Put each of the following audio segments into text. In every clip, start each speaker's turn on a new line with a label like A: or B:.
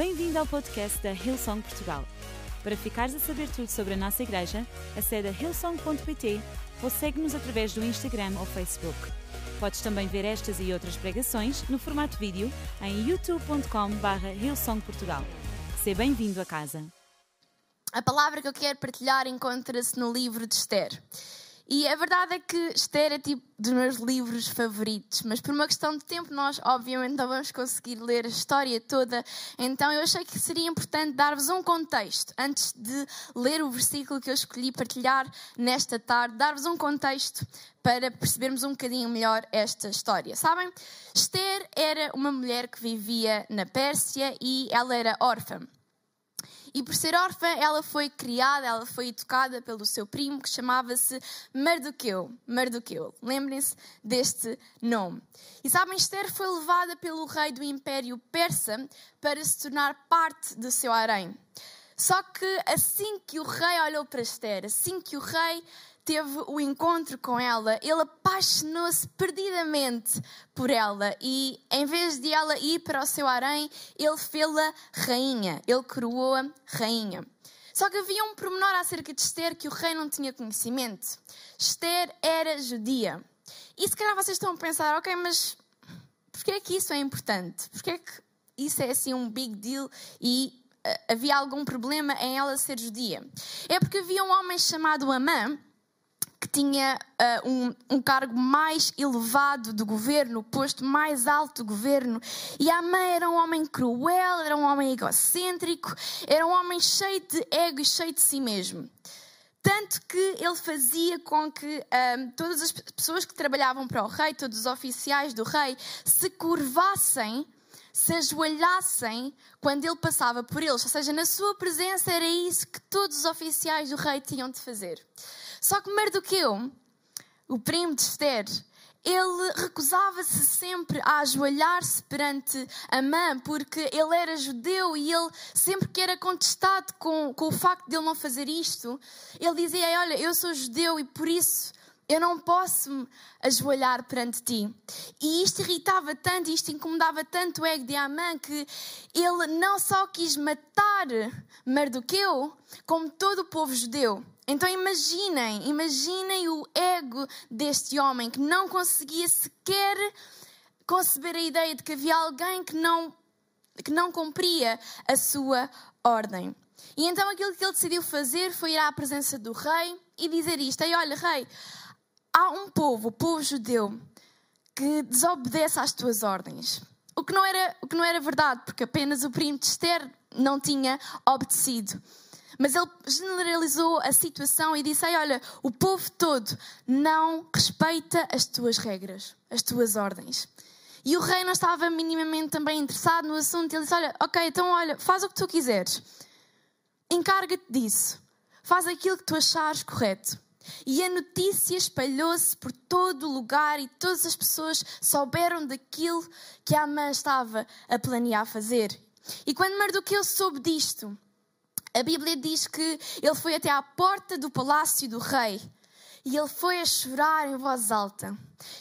A: Bem-vindo ao podcast da Hillsong Portugal. Para ficares a saber tudo sobre a nossa igreja, acede a hillsong.pt ou segue-nos através do Instagram ou Facebook. Podes também ver estas e outras pregações no formato vídeo em youtube.com.br hillsongportugal. Seja bem-vindo a casa.
B: A palavra que eu quero partilhar encontra-se no livro de Esther. E a verdade é que Esther é tipo dos meus livros favoritos, mas por uma questão de tempo nós obviamente não vamos conseguir ler a história toda, então eu achei que seria importante dar-vos um contexto, antes de ler o versículo que eu escolhi partilhar nesta tarde, dar-vos um contexto para percebermos um bocadinho melhor esta história. Sabem, Esther era uma mulher que vivia na Pérsia e ela era órfã. E por ser órfã, ela foi criada, ela foi educada pelo seu primo, que chamava-se Mardoqueu. Mardoqueu. Lembrem-se deste nome. E sabem, Esther foi levada pelo rei do Império Persa para se tornar parte do seu harém. Só que assim que o rei olhou para Esther, assim que o rei teve o encontro com ela, ele apaixonou-se perdidamente por ela e, em vez de ela ir para o seu harém, ele fê-la rainha, ele coroou-a rainha. Só que havia um pormenor acerca de Esther que o rei não tinha conhecimento. Esther era judia. E se calhar vocês estão a pensar, ok, mas porquê é que isso é importante? Porquê é que isso é assim um big deal e uh, havia algum problema em ela ser judia? É porque havia um homem chamado Amã, que tinha uh, um, um, cargo mais elevado do governo, o posto mais alto do governo. E a mãe era um homem cruel, era um homem egocêntrico, era um homem cheio de ego e cheio de si mesmo. Tanto que ele fazia com que um, ah, todas as pessoas que trabalhavam para o rei, todos os oficiais do rei, se curvassem, se ajoelhassem quando ele passava por eles. Ou seja, na sua presença era isso que todos os oficiais do rei tinham de fazer. Só que Mardoqueu, o primo de Esther, ele recusava-se sempre a ajoelhar-se perante Amã, porque ele era judeu e ele, sempre que era contestado com, com o facto de ele não fazer isto, ele dizia: Olha, eu sou judeu e por isso eu não posso me ajoelhar perante ti. E isto irritava tanto, isto incomodava tanto o ego de Amã que ele não só quis matar Mardoqueu, como todo o povo judeu. Então imaginem, imaginem o ego deste homem que não conseguia sequer conceber a ideia de que havia alguém que não, que não cumpria a sua ordem. E então aquilo que ele decidiu fazer foi ir à presença do rei e dizer isto: Ei, olha, rei, há um povo, o povo judeu, que desobedece às tuas ordens. O que não era, o que não era verdade, porque apenas o primo de Esther não tinha obedecido. Mas ele generalizou a situação e disse: Olha, o povo todo não respeita as tuas regras, as tuas ordens. E o rei não estava minimamente também interessado no assunto. Ele disse: Olha, ok, então olha, faz o que tu quiseres. Encarga-te disso. Faz aquilo que tu achares correto. E a notícia espalhou-se por todo o lugar e todas as pessoas souberam daquilo que a mãe estava a planear fazer. E quando Mardoqueu soube disto, a Bíblia diz que ele foi até à porta do palácio do rei e ele foi a chorar em voz alta.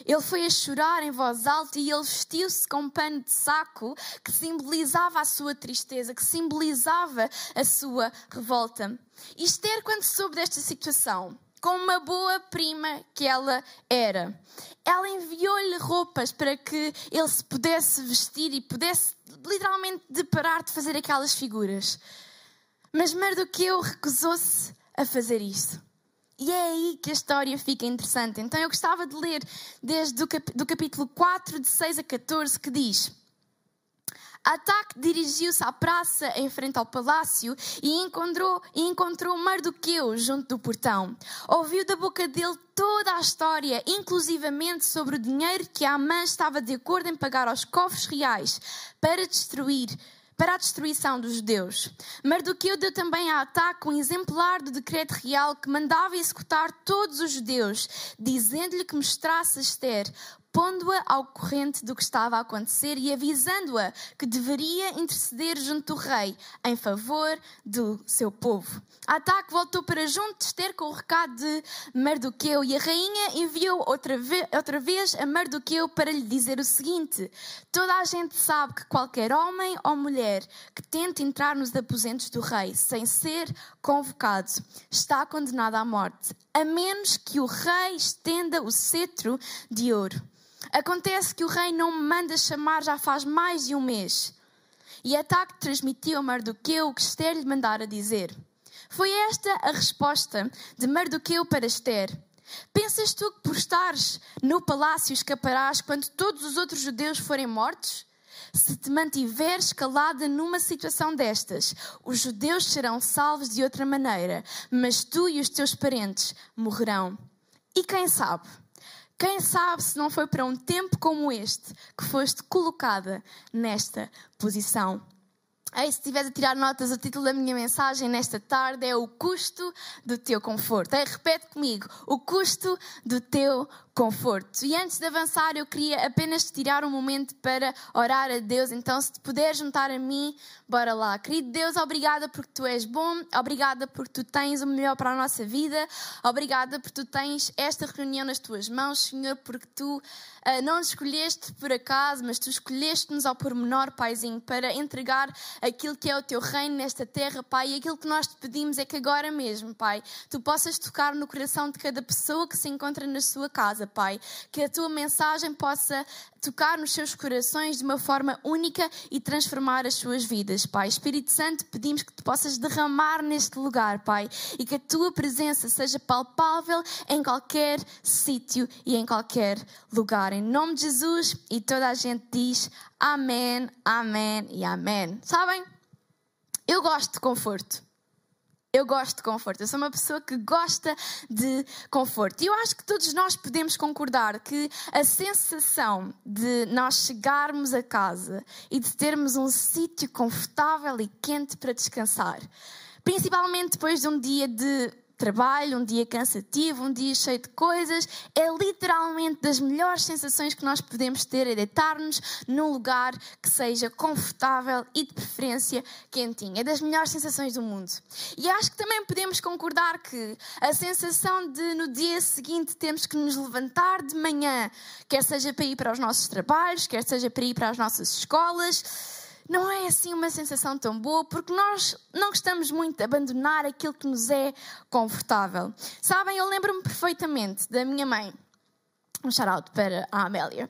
B: Ele foi a chorar em voz alta e ele vestiu-se com um pano de saco que simbolizava a sua tristeza, que simbolizava a sua revolta. E Esther, quando soube desta situação, com uma boa prima que ela era, ela enviou-lhe roupas para que ele se pudesse vestir e pudesse literalmente deparar de fazer aquelas figuras. Mas Mardoqueu recusou-se a fazer isso. E é aí que a história fica interessante. Então eu gostava de ler desde o capítulo 4, de 6 a 14, que diz: Ataque dirigiu-se à praça em frente ao palácio e encontrou, e encontrou Mardoqueu junto do portão. Ouviu da boca dele toda a história, inclusivamente sobre o dinheiro que a Amã estava de acordo em pagar aos cofres reais para destruir para a destruição dos judeus. Mardoqueu deu também a ataque um exemplar do decreto real que mandava executar todos os judeus, dizendo-lhe que mostrasse Esther pondo-a ao corrente do que estava a acontecer e avisando-a que deveria interceder junto do rei em favor do seu povo. Ataque voltou para junto de com o recado de Mardoqueu e a rainha enviou outra vez, outra vez a Mardoqueu para lhe dizer o seguinte: Toda a gente sabe que qualquer homem ou mulher que tente entrar nos aposentos do rei sem ser convocado está condenado à morte, a menos que o rei estenda o cetro de ouro. Acontece que o rei não me manda chamar já faz mais de um mês. E Ataque transmitiu a Mardoqueu o que Esther lhe mandara dizer. Foi esta a resposta de Mardoqueu para Esther. Pensas tu que por estares no palácio escaparás quando todos os outros judeus forem mortos? Se te mantiveres calada numa situação destas, os judeus serão salvos de outra maneira, mas tu e os teus parentes morrerão. E quem sabe? Quem sabe se não foi para um tempo como este que foste colocada nesta posição? Ei, se estiveres a tirar notas, o título da minha mensagem nesta tarde é O Custo do Teu Conforto. Ei, repete comigo: O Custo do Teu Conforto. E antes de avançar, eu queria apenas tirar um momento para orar a Deus. Então, se te puder juntar a mim, bora lá. Querido Deus, obrigada porque tu és bom, obrigada porque tu tens o melhor para a nossa vida, obrigada porque tu tens esta reunião nas tuas mãos, Senhor, porque tu uh, não nos escolheste por acaso, mas tu escolheste-nos ao pormenor, Paizinho, para entregar aquilo que é o teu reino nesta terra, Pai. E aquilo que nós te pedimos é que agora mesmo, Pai, tu possas tocar no coração de cada pessoa que se encontra na sua casa, Pai. Que a tua mensagem possa tocar nos seus corações de uma forma única e transformar as suas vidas, Pai. Espírito Santo, pedimos que tu possas derramar neste lugar, Pai, e que a tua presença seja palpável em qualquer sítio e em qualquer lugar. Em nome de Jesus, e toda a gente diz amém, amém e amém. Sabem? Eu gosto de conforto. Eu gosto de conforto. Eu sou uma pessoa que gosta de conforto. E eu acho que todos nós podemos concordar que a sensação de nós chegarmos a casa e de termos um sítio confortável e quente para descansar, principalmente depois de um dia de trabalho, um dia cansativo, um dia cheio de coisas, é literalmente das melhores sensações que nós podemos ter, é deitar-nos num lugar que seja confortável e de preferência quentinho. É das melhores sensações do mundo. E acho que também podemos concordar que a sensação de no dia seguinte temos que nos levantar de manhã, quer seja para ir para os nossos trabalhos, quer seja para ir para as nossas escolas, não é assim uma sensação tão boa, porque nós não gostamos muito de abandonar aquilo que nos é confortável. Sabem, eu lembro-me perfeitamente da minha mãe, um shout para a Amélia,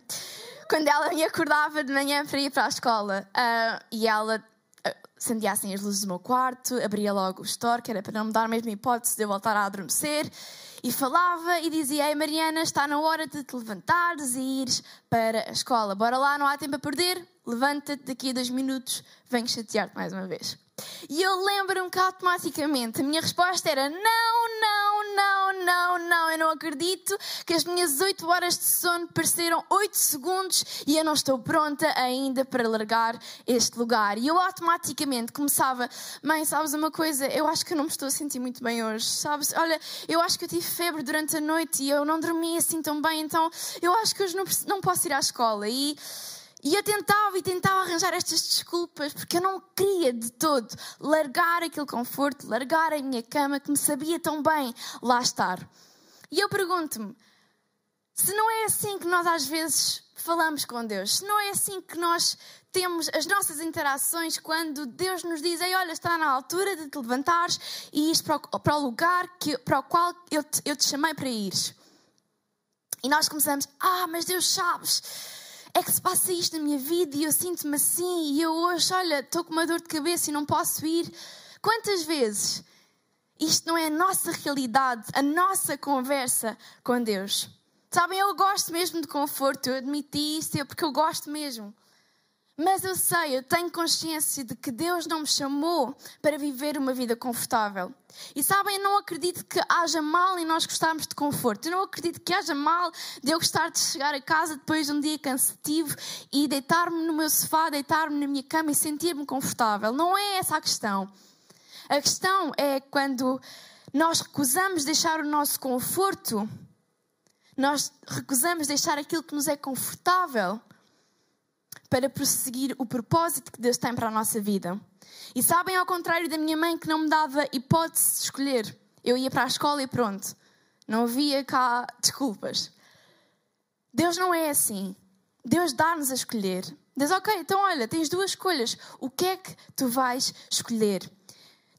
B: quando ela me acordava de manhã para ir para a escola uh, e ela uh, acendia assim as luzes do meu quarto, abria logo o store, que era para não me dar a mesma hipótese de eu voltar a adormecer, e falava e dizia: Ei Mariana, está na hora de te levantares e ires para a escola. Bora lá, não há tempo a perder levanta-te, daqui a dois minutos venho chatear-te mais uma vez. E eu lembro-me que automaticamente a minha resposta era: não, não, não, não, não, eu não acredito que as minhas oito horas de sono pareceram oito segundos e eu não estou pronta ainda para largar este lugar. E eu automaticamente começava: mãe, sabes uma coisa? Eu acho que eu não me estou a sentir muito bem hoje, sabes? Olha, eu acho que eu tive febre durante a noite e eu não dormi assim tão bem, então eu acho que hoje não, não posso ir à escola. E e eu tentava e tentava arranjar estas desculpas porque eu não queria de todo largar aquele conforto, largar a minha cama que me sabia tão bem lá estar. E eu pergunto-me: se não é assim que nós às vezes falamos com Deus, se não é assim que nós temos as nossas interações quando Deus nos diz: Ei, olha, está na altura de te levantares e ir para o, para o lugar que, para o qual eu te, eu te chamei para ir. E nós começamos: Ah, mas Deus sabes é que se passa isto na minha vida e eu sinto-me assim e eu hoje, olha, estou com uma dor de cabeça e não posso ir. Quantas vezes isto não é a nossa realidade, a nossa conversa com Deus? Sabem, eu gosto mesmo de conforto, eu admiti isso é porque eu gosto mesmo. Mas eu sei, eu tenho consciência de que Deus não me chamou para viver uma vida confortável. E sabem, eu não acredito que haja mal em nós gostarmos de conforto. Eu não acredito que haja mal de eu gostar de chegar a casa depois de um dia cansativo e deitar-me no meu sofá, deitar-me na minha cama e sentir-me confortável. Não é essa a questão. A questão é quando nós recusamos deixar o nosso conforto nós recusamos deixar aquilo que nos é confortável para prosseguir o propósito que Deus tem para a nossa vida. E sabem, ao contrário da minha mãe, que não me dava hipótese de escolher, eu ia para a escola e pronto. Não havia cá desculpas. Deus não é assim. Deus dá-nos a escolher. Diz, ok, então olha, tens duas escolhas. O que é que tu vais escolher?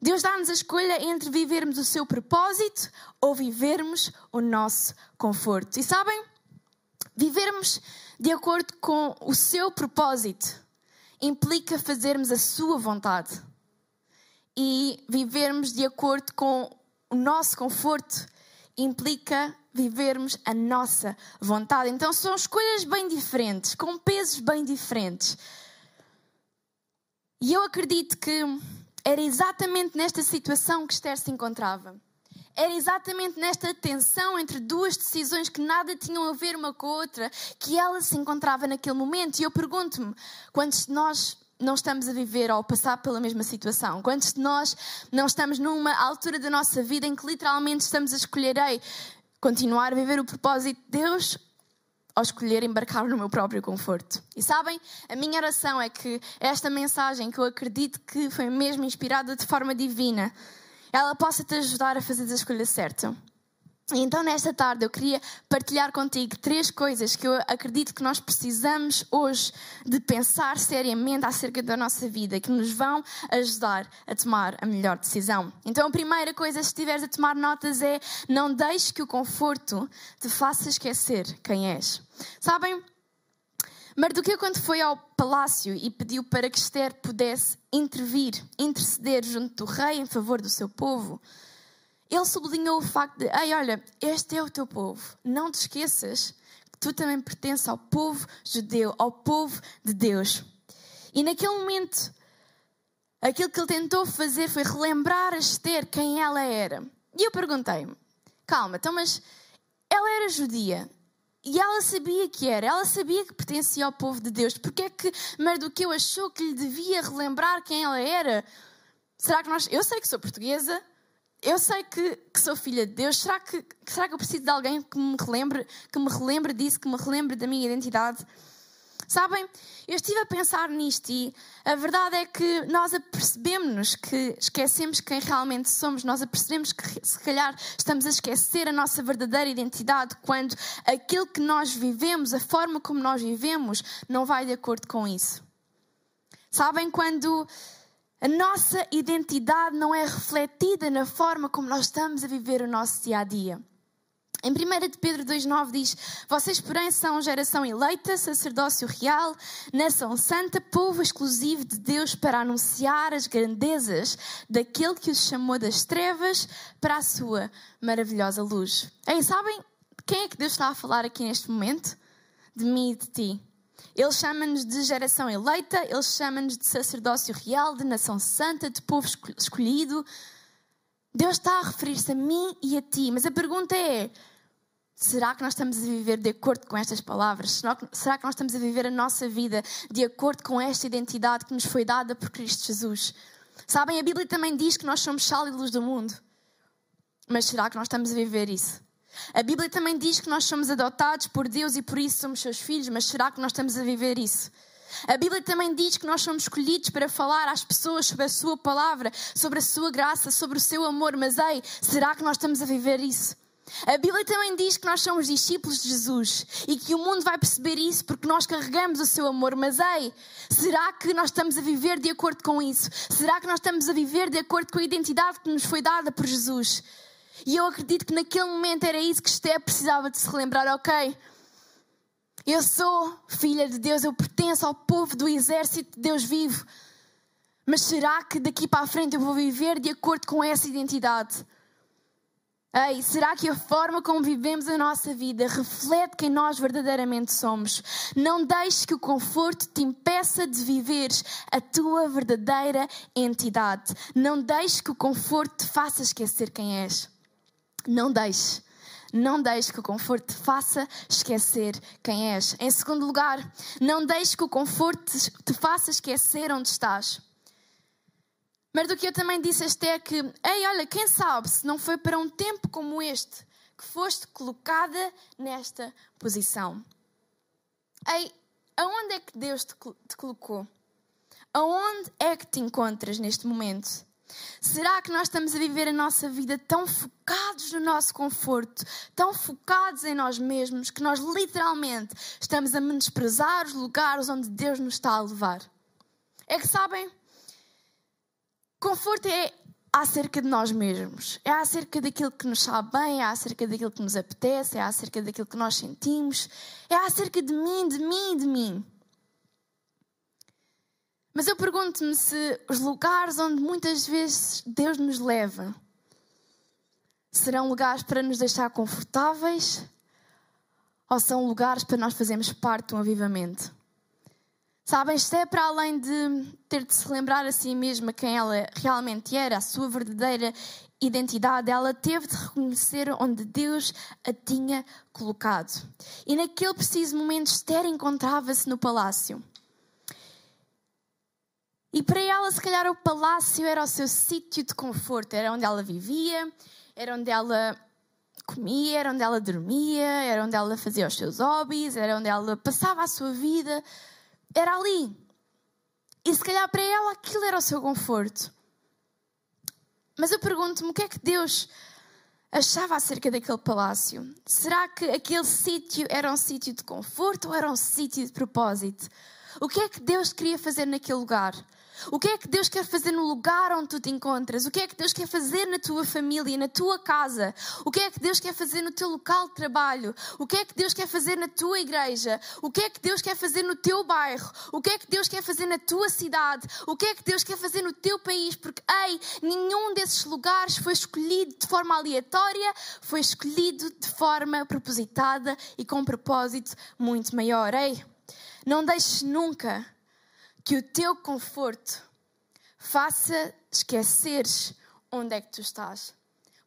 B: Deus dá-nos a escolha entre vivermos o seu propósito ou vivermos o nosso conforto. E sabem? Vivermos de acordo com o seu propósito implica fazermos a sua vontade. E vivermos de acordo com o nosso conforto implica vivermos a nossa vontade. Então são escolhas bem diferentes, com pesos bem diferentes. E eu acredito que era exatamente nesta situação que Esther se encontrava. Era exatamente nesta tensão entre duas decisões que nada tinham a ver uma com a outra que ela se encontrava naquele momento. E eu pergunto-me: quantos de nós não estamos a viver ou a passar pela mesma situação? Quantos de nós não estamos numa altura da nossa vida em que literalmente estamos a escolher, ei, continuar a viver o propósito de Deus ou escolher embarcar no meu próprio conforto. E sabem, a minha oração é que esta mensagem, que eu acredito que foi mesmo inspirada de forma divina, ela possa te ajudar a fazer a escolha certa. Então, nesta tarde, eu queria partilhar contigo três coisas que eu acredito que nós precisamos hoje de pensar seriamente acerca da nossa vida, que nos vão ajudar a tomar a melhor decisão. Então, a primeira coisa, se estiveres a tomar notas, é não deixes que o conforto te faça esquecer quem és. Sabem? Mardoqueu, quando foi ao palácio e pediu para que Esther pudesse intervir, interceder junto do rei em favor do seu povo, ele sublinhou o facto de: ei, olha, este é o teu povo. Não te esqueças que tu também pertences ao povo judeu, ao povo de Deus. E naquele momento, aquilo que ele tentou fazer foi relembrar a Esther quem ela era. E eu perguntei-me: calma, então, mas ela era judia. E ela sabia que era, ela sabia que pertencia ao povo de Deus. Porque é que Mardoqueu achou que lhe devia relembrar quem ela era? Será que nós. Eu sei que sou portuguesa, eu sei que, que, sou filha de Deus. Será que, será que eu preciso de alguém que me relembre, que me relembre disso, que me relembre da minha identidade? Sabem, eu estive a pensar nisto e a verdade é que nós apercebemos-nos que esquecemos quem realmente somos, nós apercebemos que se calhar estamos a esquecer a nossa verdadeira identidade quando aquilo que nós vivemos, a forma como nós vivemos, não vai de acordo com isso. Sabem, quando a nossa identidade não é refletida na forma como nós estamos a viver o nosso dia a dia. Em 1 de Pedro 2,9 diz: Vocês, porém, são geração eleita, sacerdócio real, nação santa, povo exclusivo de Deus para anunciar as grandezas daquele que os chamou das trevas para a sua maravilhosa luz. Ei, sabem quem é que Deus está a falar aqui neste momento? De mim e de ti. Ele chama-nos de geração eleita, ele chama-nos de sacerdócio real, de nação santa, de povo escolhido. Deus está a referir-se a mim e a ti, mas a pergunta é: será que nós estamos a viver de acordo com estas palavras? Será que nós estamos a viver a nossa vida de acordo com esta identidade que nos foi dada por Cristo Jesus? Sabem, a Bíblia também diz que nós somos sal e luz do mundo. Mas será que nós estamos a viver isso? A Bíblia também diz que nós somos adotados por Deus e por isso somos seus filhos, mas será que nós estamos a viver isso? A Bíblia também diz que nós somos escolhidos para falar às pessoas sobre a Sua palavra, sobre a Sua graça, sobre o Seu amor, mas ei, será que nós estamos a viver isso? A Bíblia também diz que nós somos discípulos de Jesus e que o mundo vai perceber isso porque nós carregamos o seu amor. Mas ei, será que nós estamos a viver de acordo com isso? Será que nós estamos a viver de acordo com a identidade que nos foi dada por Jesus? E eu acredito que naquele momento era isso que Esther precisava de se relembrar, ok? Eu sou filha de Deus, eu pertenço ao povo do exército de Deus vivo. Mas será que daqui para a frente eu vou viver de acordo com essa identidade? Ei, será que a forma como vivemos a nossa vida reflete quem nós verdadeiramente somos? Não deixes que o conforto te impeça de viveres a tua verdadeira entidade. Não deixes que o conforto te faça esquecer quem és. Não deixe. Não deixe que o conforto te faça esquecer quem és. Em segundo lugar, não deixe que o conforto te faça esquecer onde estás. Mas do que eu também disse a Esté que, ei, olha, quem sabe se não foi para um tempo como este que foste colocada nesta posição. Ei, aonde é que Deus te, te colocou? Aonde é que te encontras neste momento? Será que nós estamos a viver a nossa vida tão focados no nosso conforto, tão focados em nós mesmos, que nós literalmente estamos a menosprezar os lugares onde Deus nos está a levar? É que sabem, conforto é acerca de nós mesmos, é acerca daquilo que nos sabe bem, é acerca daquilo que nos apetece, é acerca daquilo que nós sentimos, é acerca de mim, de mim, de mim. Mas eu pergunto-me se os lugares onde muitas vezes Deus nos leva serão lugares para nos deixar confortáveis ou são lugares para nós fazermos parte de um avivamento. Sabem, isto é para além de ter de se lembrar a si mesma quem ela realmente era, a sua verdadeira identidade, ela teve de reconhecer onde Deus a tinha colocado. E naquele preciso momento, Esther encontrava-se no palácio. E para ela, se calhar, o palácio era o seu sítio de conforto, era onde ela vivia, era onde ela comia, era onde ela dormia, era onde ela fazia os seus hobbies, era onde ela passava a sua vida. Era ali. E se calhar para ela aquilo era o seu conforto. Mas eu pergunto-me o que é que Deus achava acerca daquele palácio? Será que aquele sítio era um sítio de conforto ou era um sítio de propósito? O que é que Deus queria fazer naquele lugar? O que é que Deus quer fazer no lugar onde tu te encontras? O que é que Deus quer fazer na tua família, na tua casa? O que é que Deus quer fazer no teu local de trabalho? O que é que Deus quer fazer na tua igreja? O que é que Deus quer fazer no teu bairro? O que é que Deus quer fazer na tua cidade? O que é que Deus quer fazer no teu país? Porque, ei, nenhum desses lugares foi escolhido de forma aleatória, foi escolhido de forma propositada e com um propósito muito maior. Ei, não deixes nunca que o teu conforto faça esqueceres onde é que tu estás.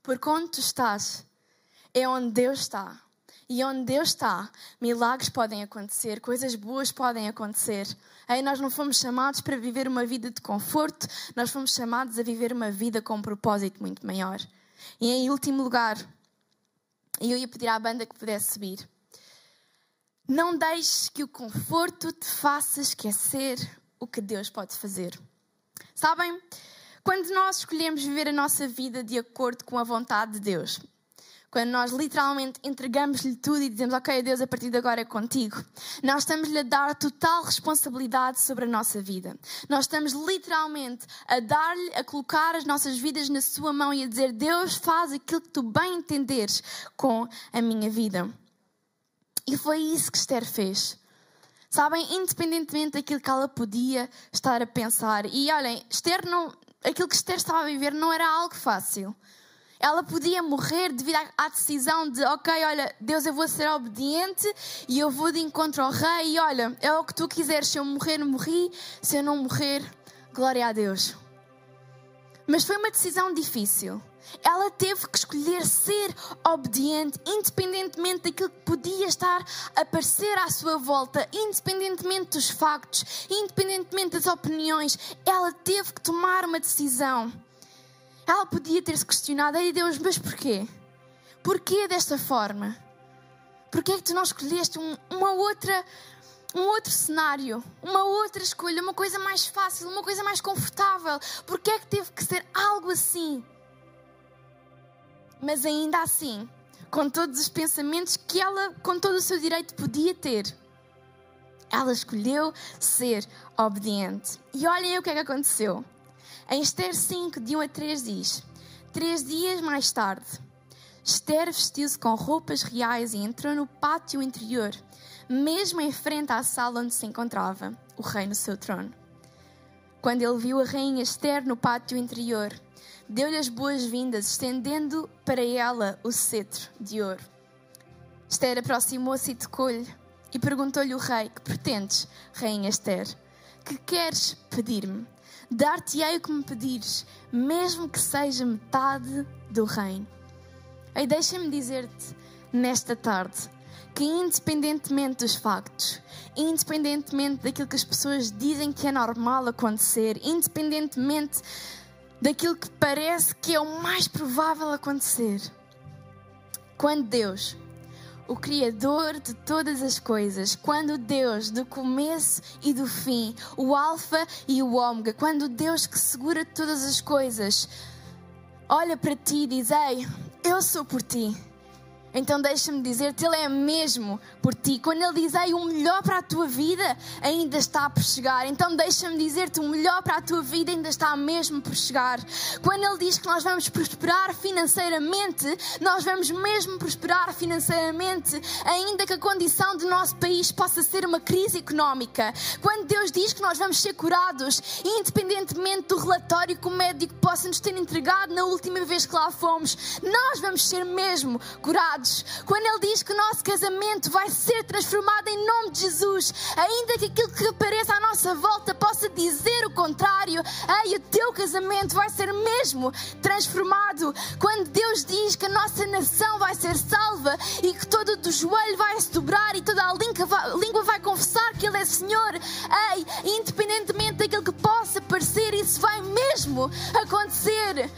B: Porque onde tu estás é onde Deus está. E onde Deus está, milagres podem acontecer, coisas boas podem acontecer. Aí nós não fomos chamados para viver uma vida de conforto, nós fomos chamados a viver uma vida com um propósito muito maior. E em último lugar, eu ia pedir à banda que pudesse subir. Não deixes que o conforto te faça esquecer o que Deus pode fazer. Sabem, quando nós escolhemos viver a nossa vida de acordo com a vontade de Deus, quando nós literalmente entregamos-lhe tudo e dizemos, ok, Deus, a partir de agora é contigo, nós estamos-lhe a dar total responsabilidade sobre a nossa vida. Nós estamos literalmente a dar-lhe, a colocar as nossas vidas na sua mão e a dizer, Deus, faz aquilo que tu bem entenderes com a minha vida. E foi isso que Esther fez. Sabem, independentemente daquilo que ela podia estar a pensar. E olhem, Esther não, aquilo que Esther estava a viver não era algo fácil. Ela podia morrer devido à decisão de, ok, olha, Deus, eu vou ser obediente e eu vou de encontro ao rei e olha, é o que tu quiseres. Se eu morrer, morri. Se eu não morrer, glória a Deus. Mas foi uma decisão difícil. Ela teve que escolher ser obediente, independentemente daquilo que podia estar a aparecer à sua volta, independentemente dos factos, independentemente das opiniões. Ela teve que tomar uma decisão. Ela podia ter-se questionado: Ei Deus, mas porquê? Porquê desta forma? Porquê é que tu não escolheste um, uma outra um outro cenário, uma outra escolha, uma coisa mais fácil, uma coisa mais confortável. Porquê é que teve que ser algo assim? Mas ainda assim, com todos os pensamentos que ela, com todo o seu direito, podia ter, ela escolheu ser obediente. E olhem o que é que aconteceu. Em Esther 5, de 1 a 3 diz: Três dias mais tarde, Esther vestiu-se com roupas reais e entrou no pátio interior mesmo em frente à sala onde se encontrava o rei no seu trono. Quando ele viu a rainha Esther no pátio interior, deu-lhe as boas-vindas, estendendo para ela o cetro de ouro. Esther aproximou-se e tocou-lhe e perguntou-lhe o rei: Que pretendes, rainha Esther? Que queres pedir-me? Dar-te-ei o que me pedires, mesmo que seja metade do reino. E deixa-me dizer-te, nesta tarde, que, independentemente dos factos, independentemente daquilo que as pessoas dizem que é normal acontecer, independentemente daquilo que parece que é o mais provável acontecer, Quando Deus, o Criador de todas as coisas, quando Deus, do começo e do fim, o Alfa e o Ômega, quando Deus que segura todas as coisas, olha para ti e diz: Ei, eu sou por ti. Então deixa-me dizer-te, Ele é mesmo por ti. Quando Ele diz, Ei, o melhor para a tua vida ainda está por chegar. Então deixa-me dizer-te, o melhor para a tua vida ainda está mesmo por chegar. Quando Ele diz que nós vamos prosperar financeiramente, nós vamos mesmo prosperar financeiramente, ainda que a condição do nosso país possa ser uma crise económica. Quando Deus diz que nós vamos ser curados, independentemente do relatório que o médico possa nos ter entregado na última vez que lá fomos, nós vamos ser mesmo curados quando Ele diz que o nosso casamento vai ser transformado em nome de Jesus, ainda que aquilo que apareça à nossa volta possa dizer o contrário, ei, o teu casamento vai ser mesmo transformado. Quando Deus diz que a nossa nação vai ser salva e que todo o joelho vai se dobrar e toda a língua vai confessar que Ele é Senhor, ei, independentemente daquilo que possa parecer, isso vai mesmo acontecer.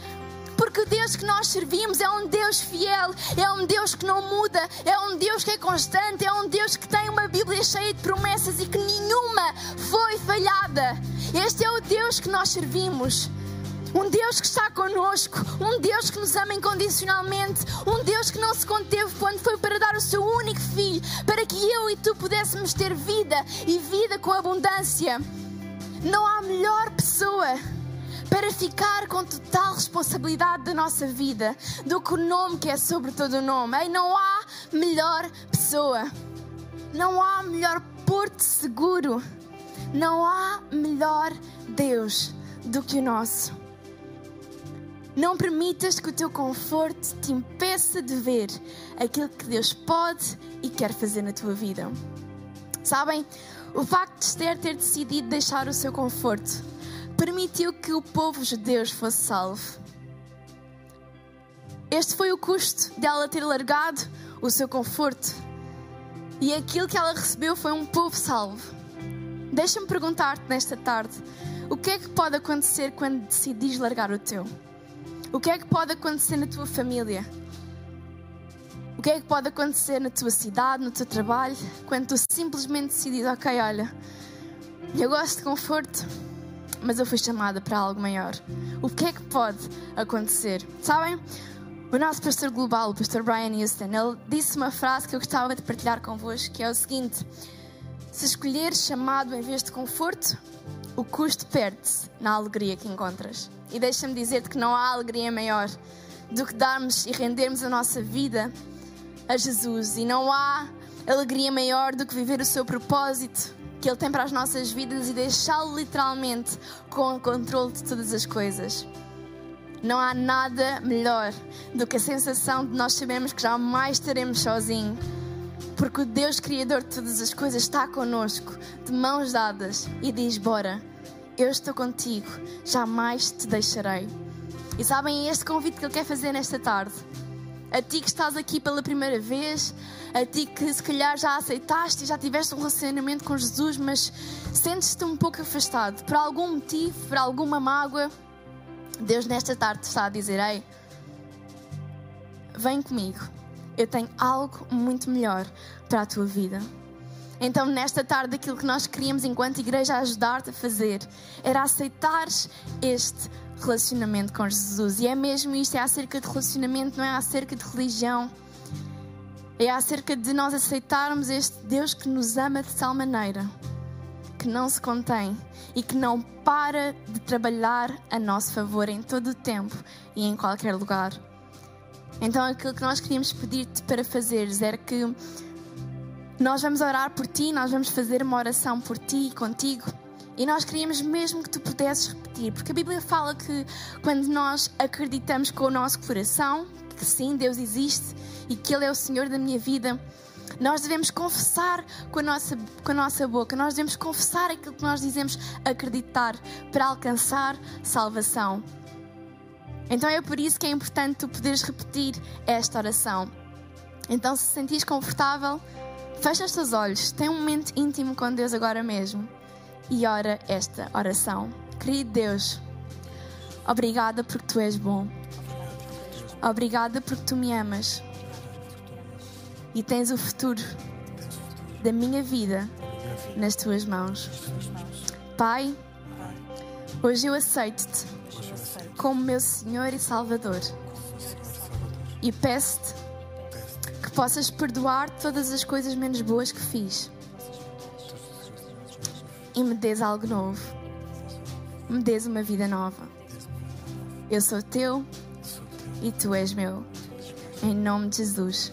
B: Porque o Deus que nós servimos é um Deus fiel, é um Deus que não muda, é um Deus que é constante, é um Deus que tem uma Bíblia cheia de promessas e que nenhuma foi falhada. Este é o Deus que nós servimos. Um Deus que está conosco, um Deus que nos ama incondicionalmente, um Deus que não se conteve quando foi para dar o seu único filho, para que eu e tu pudéssemos ter vida e vida com abundância. Não há melhor pessoa para ficar com total responsabilidade da nossa vida do que o nome que é sobre todo o nome. Não há melhor pessoa, não há melhor porto seguro, não há melhor Deus do que o nosso. Não permitas que o teu conforto te impeça de ver aquilo que Deus pode e quer fazer na tua vida. Sabem, o facto de Esther ter decidido deixar o seu conforto permitiu que o povo judeu fosse salvo. Este foi o custo dela ter largado o seu conforto. E aquilo que ela recebeu foi um povo salvo. Deixa-me perguntar-te nesta tarde: o que é que pode acontecer quando decidis largar o teu? O que é que pode acontecer na tua família? O que é que pode acontecer na tua cidade, no teu trabalho, quando tu simplesmente decides, ok, olha, eu gosto de conforto, mas eu fui chamada para algo maior. O que é que pode acontecer? Sabem? O nosso pastor global, o pastor Brian Houston, ele disse uma frase que eu gostava de partilhar convosco, que é o seguinte: Se escolheres chamado em vez de conforto, o custo perde-se na alegria que encontras. E deixa-me dizer-te que não há alegria maior do que darmos e rendermos a nossa vida a Jesus. E não há alegria maior do que viver o seu propósito que Ele tem para as nossas vidas e deixá-lo literalmente com o controle de todas as coisas. Não há nada melhor do que a sensação de nós sabermos que jamais estaremos sozinhos, porque o Deus Criador de todas as coisas está conosco, de mãos dadas, e diz: Bora, eu estou contigo, jamais te deixarei. E sabem, é este convite que Ele quer fazer nesta tarde a ti que estás aqui pela primeira vez, a ti que se calhar já aceitaste e já tiveste um relacionamento com Jesus, mas sentes-te um pouco afastado por algum motivo, por alguma mágoa, Deus nesta tarde está a dizer: Ei, vem comigo, eu tenho algo muito melhor para a tua vida. Então, nesta tarde, aquilo que nós queríamos enquanto igreja ajudar-te a fazer era aceitar este relacionamento com Jesus. E é mesmo isto: é acerca de relacionamento, não é acerca de religião. É acerca de nós aceitarmos este Deus que nos ama de tal maneira que não se contém e que não para de trabalhar a nosso favor em todo o tempo e em qualquer lugar. Então, aquilo que nós queríamos pedir-te para fazeres era que nós vamos orar por ti, nós vamos fazer uma oração por ti e contigo. E nós queríamos mesmo que tu pudesses repetir, porque a Bíblia fala que quando nós acreditamos com o nosso coração que sim, Deus existe e que Ele é o Senhor da minha vida, nós devemos confessar com a nossa, com a nossa boca, nós devemos confessar aquilo que nós dizemos acreditar para alcançar salvação. Então é por isso que é importante tu poderes repetir esta oração. Então, se sentires confortável, fecha os teus olhos, tem um momento íntimo com Deus agora mesmo e ora esta oração. Querido Deus, obrigada porque tu és bom. Obrigada porque tu me amas. e tens o futuro da minha vida nas tuas mãos. Pai, hoje eu aceito-te como meu Senhor e Salvador e peço-te que possas perdoar todas as coisas menos boas que fiz e me des algo novo, me des uma vida nova. Eu sou teu e tu és meu. Em nome de Jesus.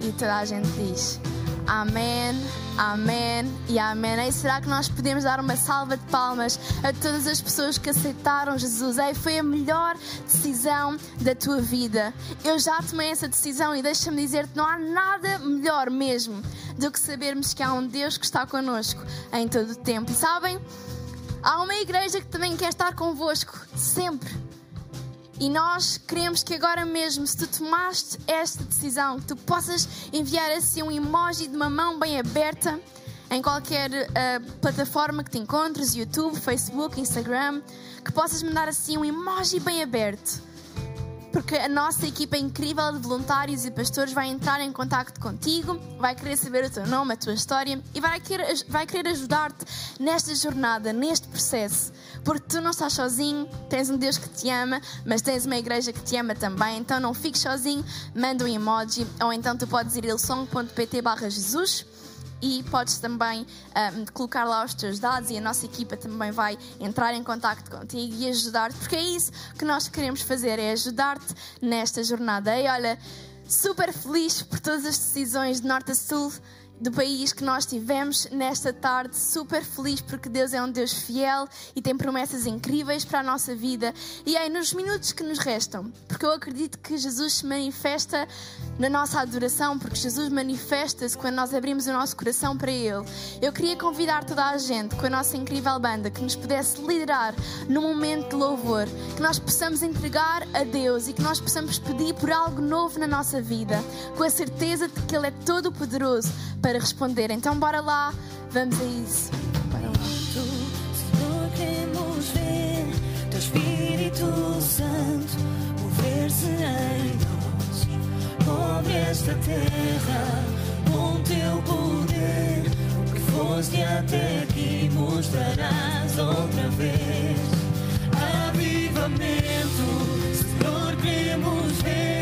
B: E toda a gente diz: Amém, Amém e Amém. E será que nós podemos dar uma salva de palmas a todas as pessoas que aceitaram Jesus? Ei, foi a melhor decisão da tua vida. Eu já tomei essa decisão e deixa-me dizer-te: não há nada melhor mesmo do que sabermos que há um Deus que está connosco em todo o tempo. E sabem? Há uma igreja que também quer estar convosco sempre. E nós queremos que agora mesmo, se tu tomaste esta decisão, que tu possas enviar assim um emoji de uma mão bem aberta em qualquer uh, plataforma que te encontres, YouTube, Facebook, Instagram, que possas mandar assim um emoji bem aberto porque a nossa equipa incrível de voluntários e pastores vai entrar em contato contigo, vai querer saber o teu nome, a tua história e vai querer, vai querer ajudar-te nesta jornada, neste processo. Porque tu não estás sozinho, tens um Deus que te ama, mas tens uma igreja que te ama também, então não fiques sozinho, manda um emoji ou então tu podes ir a ilsong.pt barra Jesus e podes também um, colocar lá os teus dados e a nossa equipa também vai entrar em contato contigo e ajudar-te, porque é isso que nós queremos fazer, é ajudar-te nesta jornada. E olha, super feliz por todas as decisões de norte a sul do país que nós tivemos nesta tarde, super feliz porque Deus é um Deus fiel e tem promessas incríveis para a nossa vida. E aí, nos minutos que nos restam, porque eu acredito que Jesus se manifesta na nossa adoração, porque Jesus manifesta-se quando nós abrimos o nosso coração para Ele. Eu queria convidar toda a gente, com a nossa incrível banda, que nos pudesse liderar num momento de louvor, que nós possamos entregar a Deus e que nós possamos pedir por algo novo na nossa vida, com a certeza de que Ele é todo-poderoso para responder. Então, bora lá, vamos a isso. Bora lá.
C: Senhor, queremos ver Teu Espírito Santo mover-se em nós, sobre esta terra, com Teu poder. O que foste até aqui mostrarás outra vez. Avivamento, Senhor, queremos ver